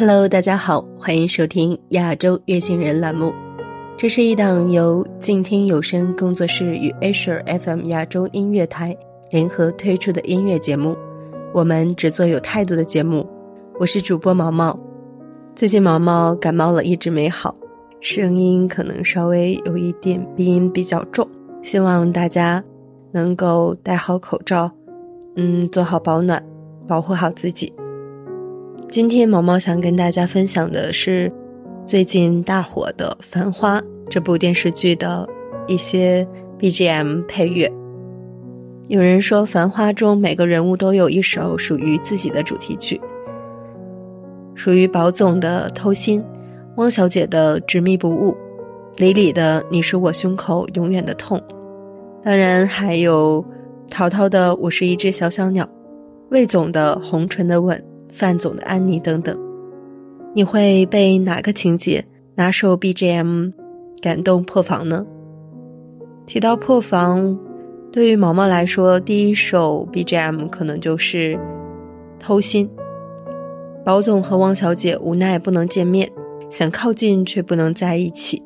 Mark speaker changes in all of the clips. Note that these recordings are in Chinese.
Speaker 1: Hello，大家好，欢迎收听亚洲月星人栏目。这是一档由静听有声工作室与 Asia FM 亚洲音乐台联合推出的音乐节目。我们只做有态度的节目。我是主播毛毛。最近毛毛感冒了，一直没好，声音可能稍微有一点鼻音比较重。希望大家能够戴好口罩，嗯，做好保暖，保护好自己。今天毛毛想跟大家分享的是最近大火的《繁花》这部电视剧的一些 BGM 配乐。有人说，《繁花》中每个人物都有一首属于自己的主题曲，属于宝总的《偷心》，汪小姐的《执迷不悟》，李李的《你是我胸口永远的痛》，当然还有陶陶的《我是一只小小鸟》，魏总的《红唇的吻》。范总的安妮等等，你会被哪个情节、哪首 BGM 感动破防呢？提到破防，对于毛毛来说，第一首 BGM 可能就是《偷心》。包总和汪小姐无奈不能见面，想靠近却不能在一起。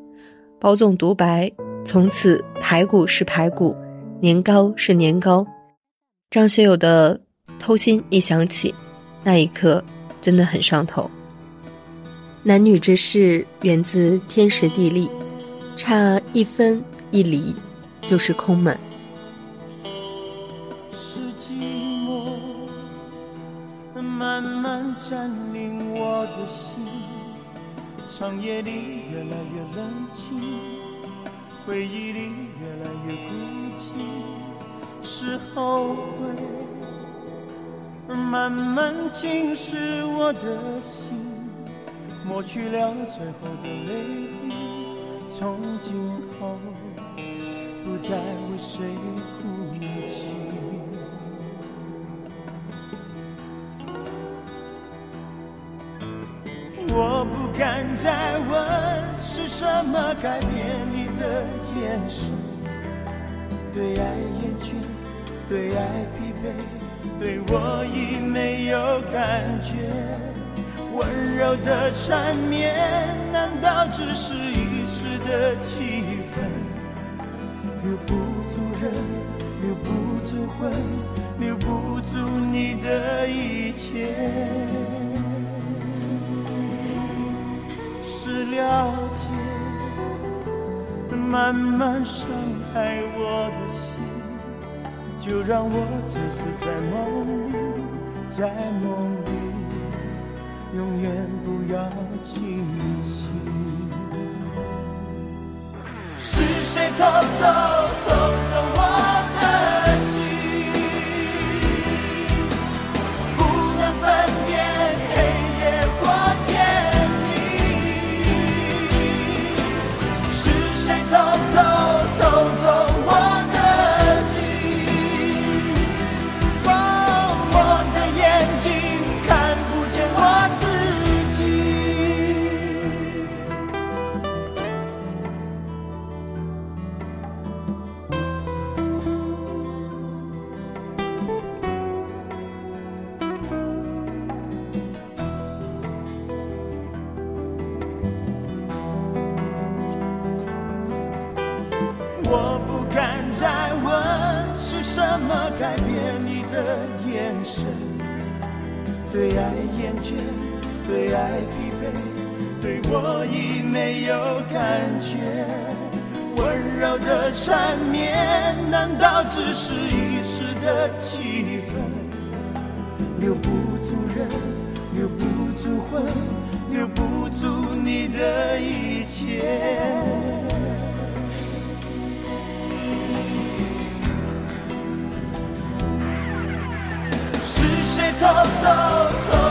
Speaker 1: 包总独白：“从此排骨是排骨，年糕是年糕。”张学友的《偷心》一响起。那一刻真的很上头男女之事源自天时地利差一分一厘就是空门
Speaker 2: 是寂寞慢慢占领我的心长夜里越来越冷清回忆里越来越孤寂是后悔慢慢侵蚀我的心，抹去了最后的泪滴，从今后不再为谁哭泣。我不敢再问是什么改变你的眼神，对爱厌倦，对爱疲惫。对我已没有感觉，温柔的缠绵，难道只是一时的气氛？留不住人，留不住魂，留不住你的一切，是了解，慢慢伤害我的心。就让我醉死在梦里，在梦里，永远不要清醒。是谁偷偷偷？我不敢再问是什么改变你的眼神，对爱厌倦，对爱疲惫，对我已没有感觉。温柔的缠绵，难道只是一时的气氛？留不住人，留不住魂，留不住你的一切。
Speaker 3: top, top, top.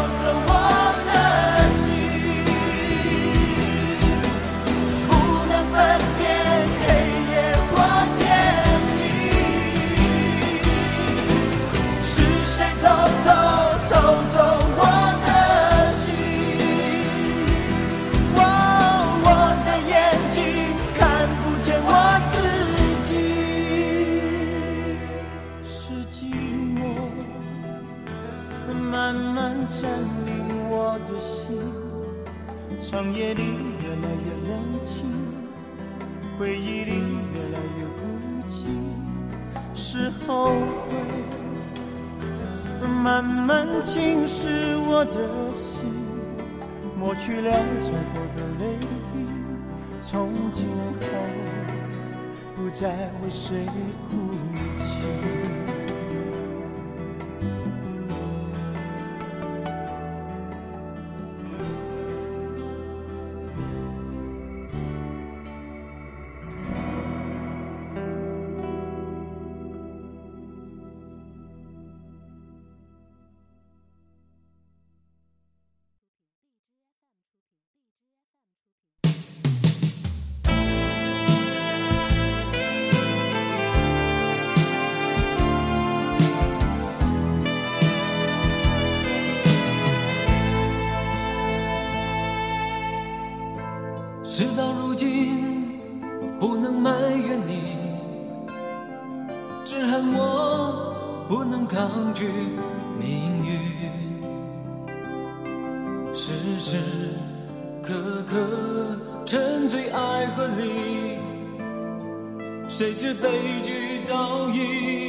Speaker 3: 抗拒命运，时时刻刻沉醉爱河里，谁知悲剧早已。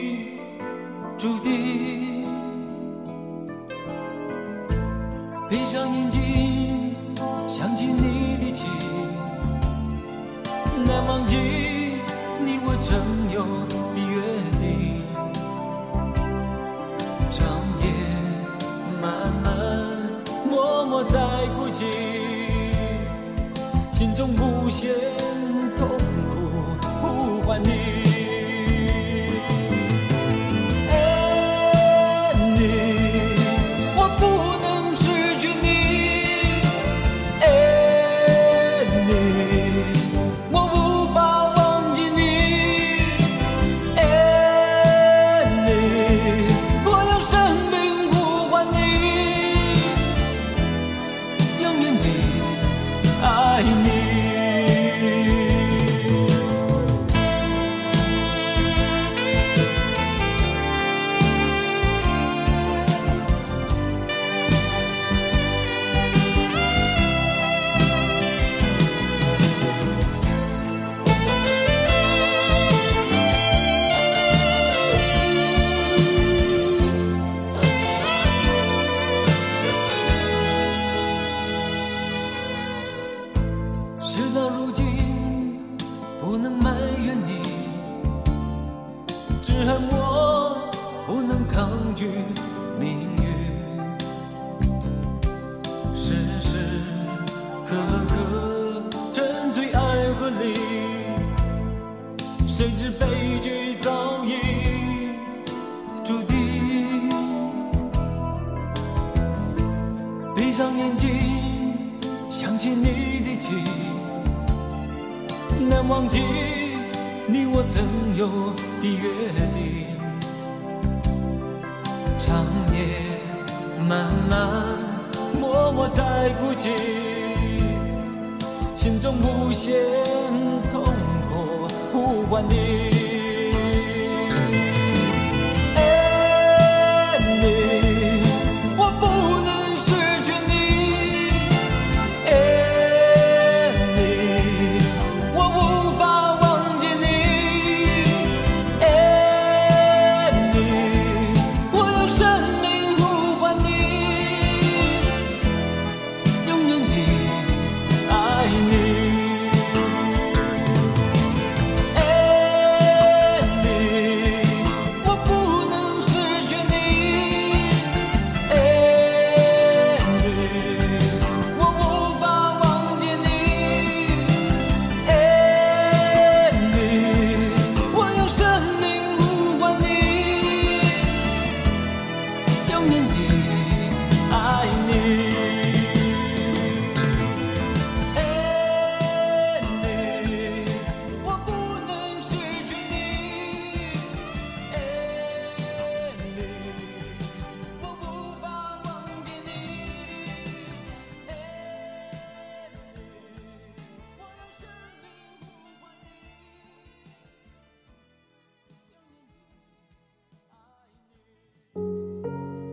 Speaker 3: 在孤寂，心中无限。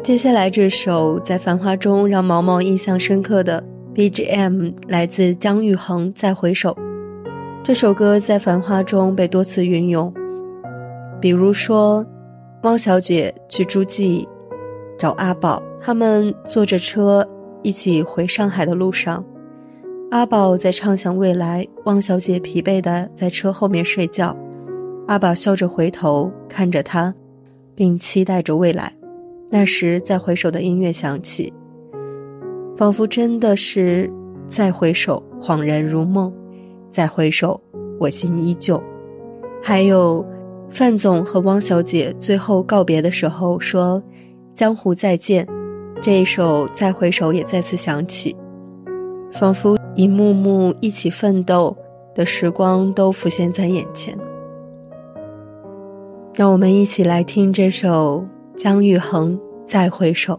Speaker 1: 接下来这首在《繁花》中让毛毛印象深刻的 BGM 来自姜育恒《再回首》。这首歌在《繁花》中被多次运用，比如说，汪小姐去诸暨找阿宝，他们坐着车一起回上海的路上，阿宝在畅想未来，汪小姐疲惫的在车后面睡觉，阿宝笑着回头看着他，并期待着未来。那时再回首的音乐响起，仿佛真的是再回首，恍然如梦；再回首，我心依旧。还有范总和汪小姐最后告别的时候说：“江湖再见。”这一首《再回首》也再次响起，仿佛一幕幕一起奋斗的时光都浮现在眼前。让我们一起来听这首。姜育恒，再回首。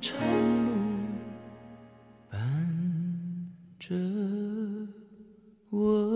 Speaker 3: 长路伴着我。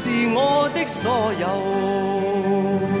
Speaker 4: 是我的所有。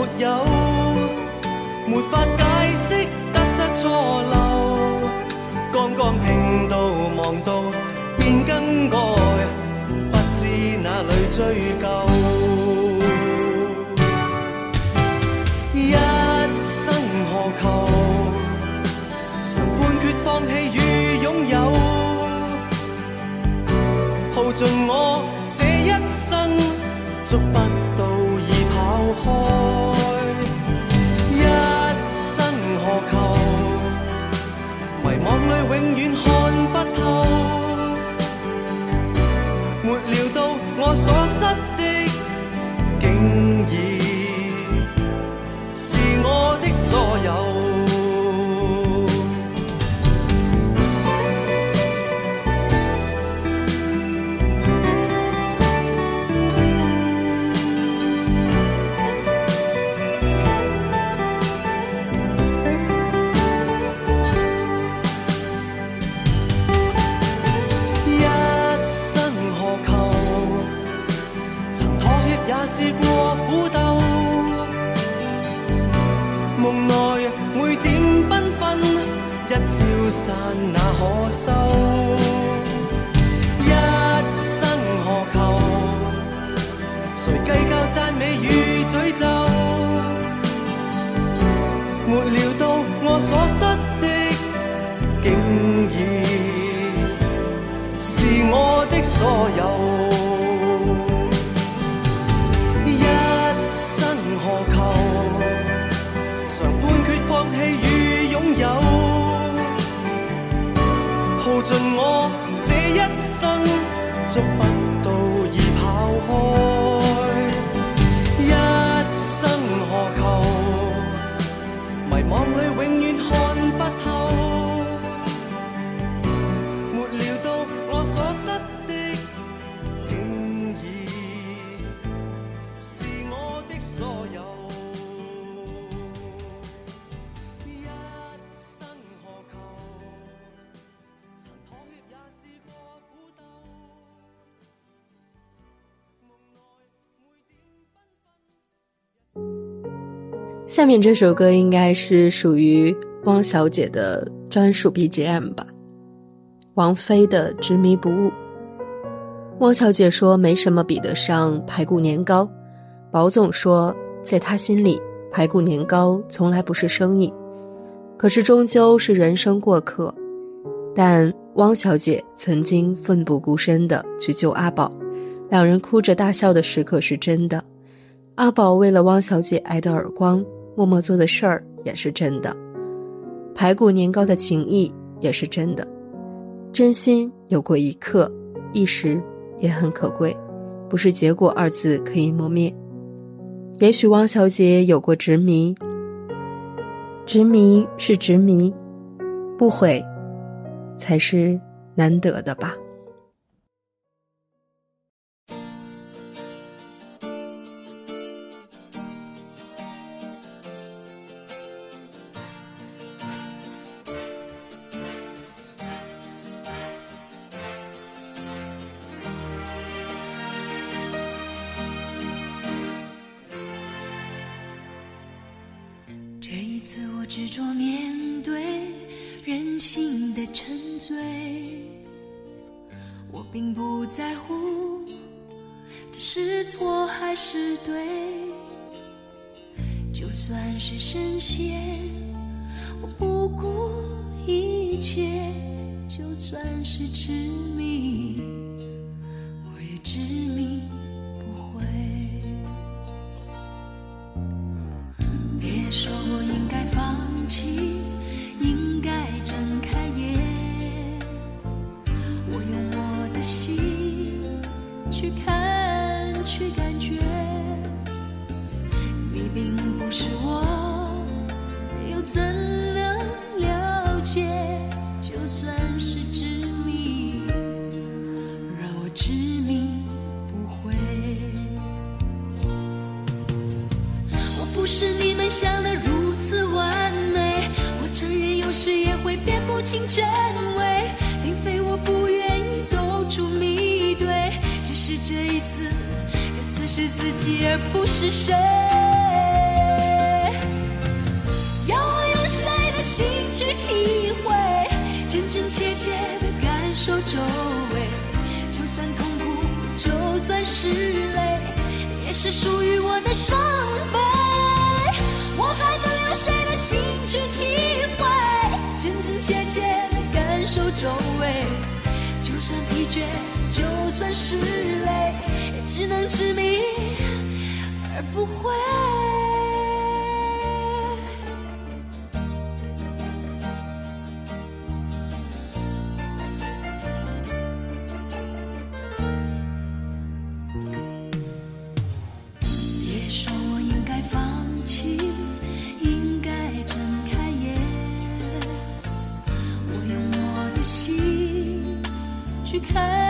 Speaker 4: 没有，没法解释得失错漏。刚刚听到望到，便更改，不知哪里追究。一生何求？常判决放弃与拥有，耗尽我。苦斗，梦内每点缤纷一消散，那可收？一生何求？谁计较赞美与诅咒？没料到我所失的，竟已是我的所有。
Speaker 1: 下面这首歌应该是属于汪小姐的专属 BGM 吧，王菲的《执迷不悟》。汪小姐说：“没什么比得上排骨年糕。”宝总说：“在他心里，排骨年糕从来不是生意，可是终究是人生过客。”但汪小姐曾经奋不顾身的去救阿宝，两人哭着大笑的时刻是真的。阿宝为了汪小姐挨的耳光。默默做的事儿也是真的，排骨年糕的情谊也是真的，真心有过一刻一时也很可贵，不是结果二字可以磨灭。也许汪小姐有过执迷，执迷是执迷，不悔，才是难得的吧。
Speaker 5: 对，我并不在乎，这是错还是对？就算是深陷，我不顾一切；就算是执迷，我也执迷。是自己而不是谁，要我用谁的心去体会？真真切切的感受周围，就算痛苦，就算是累，也是属于我的伤悲。我还能用谁的心去体会？真真切切的感受周围，就算疲倦，就算是累。只能执迷而不悔。别说我应该放弃，应该睁开眼，我用我的心去看。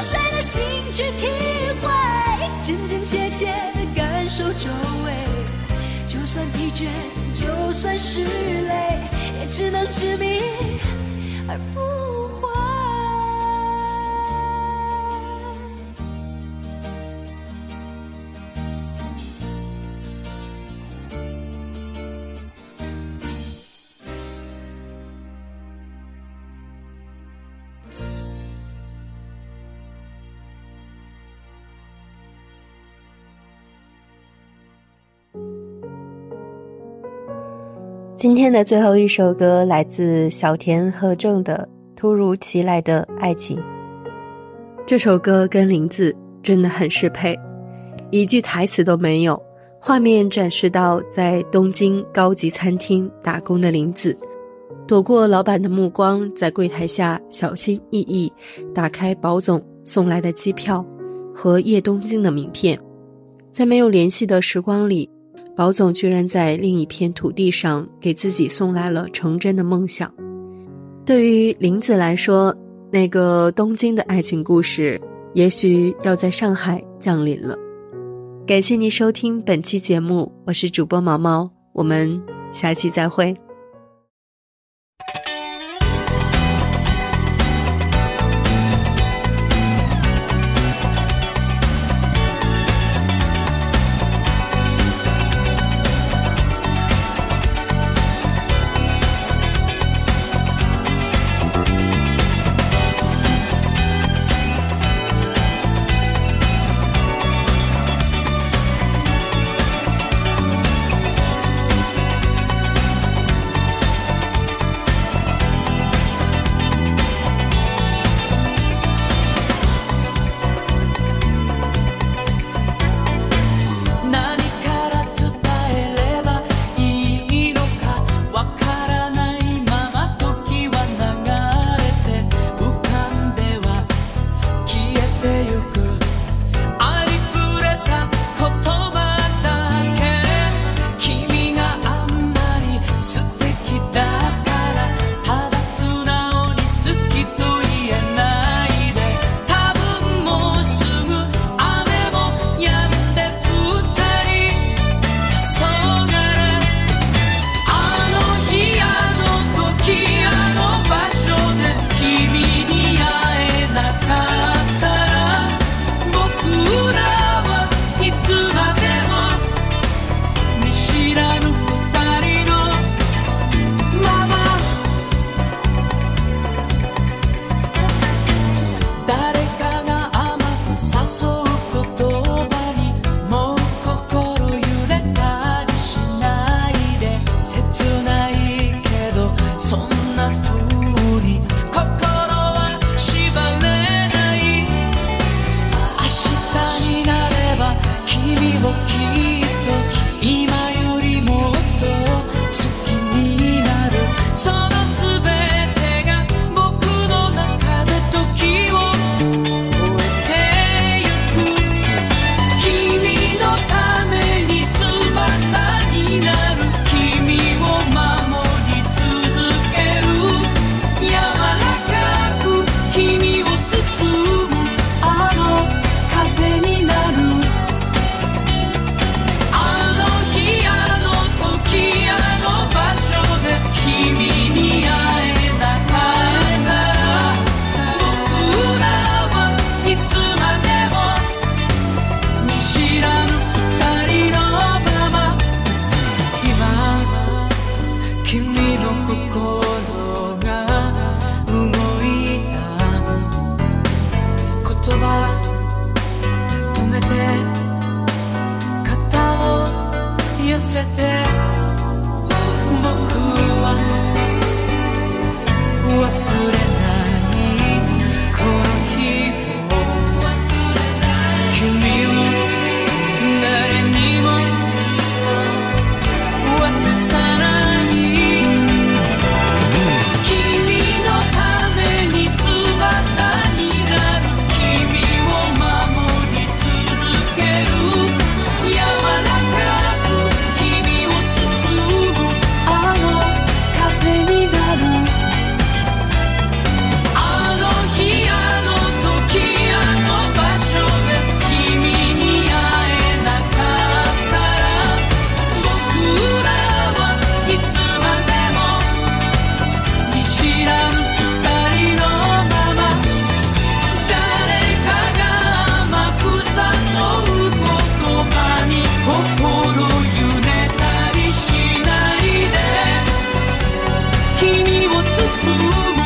Speaker 5: 用谁的心去体会？真真切切的感受周围，就算疲倦，就算是累，也只能执迷而不
Speaker 1: 今天的最后一首歌来自小田和正的《突如其来的爱情》。这首歌跟林子真的很适配，
Speaker 3: 一句台词都没有。画面展示到在东京高级餐厅打工的林子，躲过老板的目光，在柜台下小心翼翼打开保总送来的机票和叶东京的名片，在没有联系的时光里。宝总居然在另一片土地上给自己送来了成真的梦想，对于林子来说，那个东京的爱情故事也许要在上海降临了。感谢您收听本期节目，我是主播毛毛，我们下期再会。
Speaker 6: sureza. to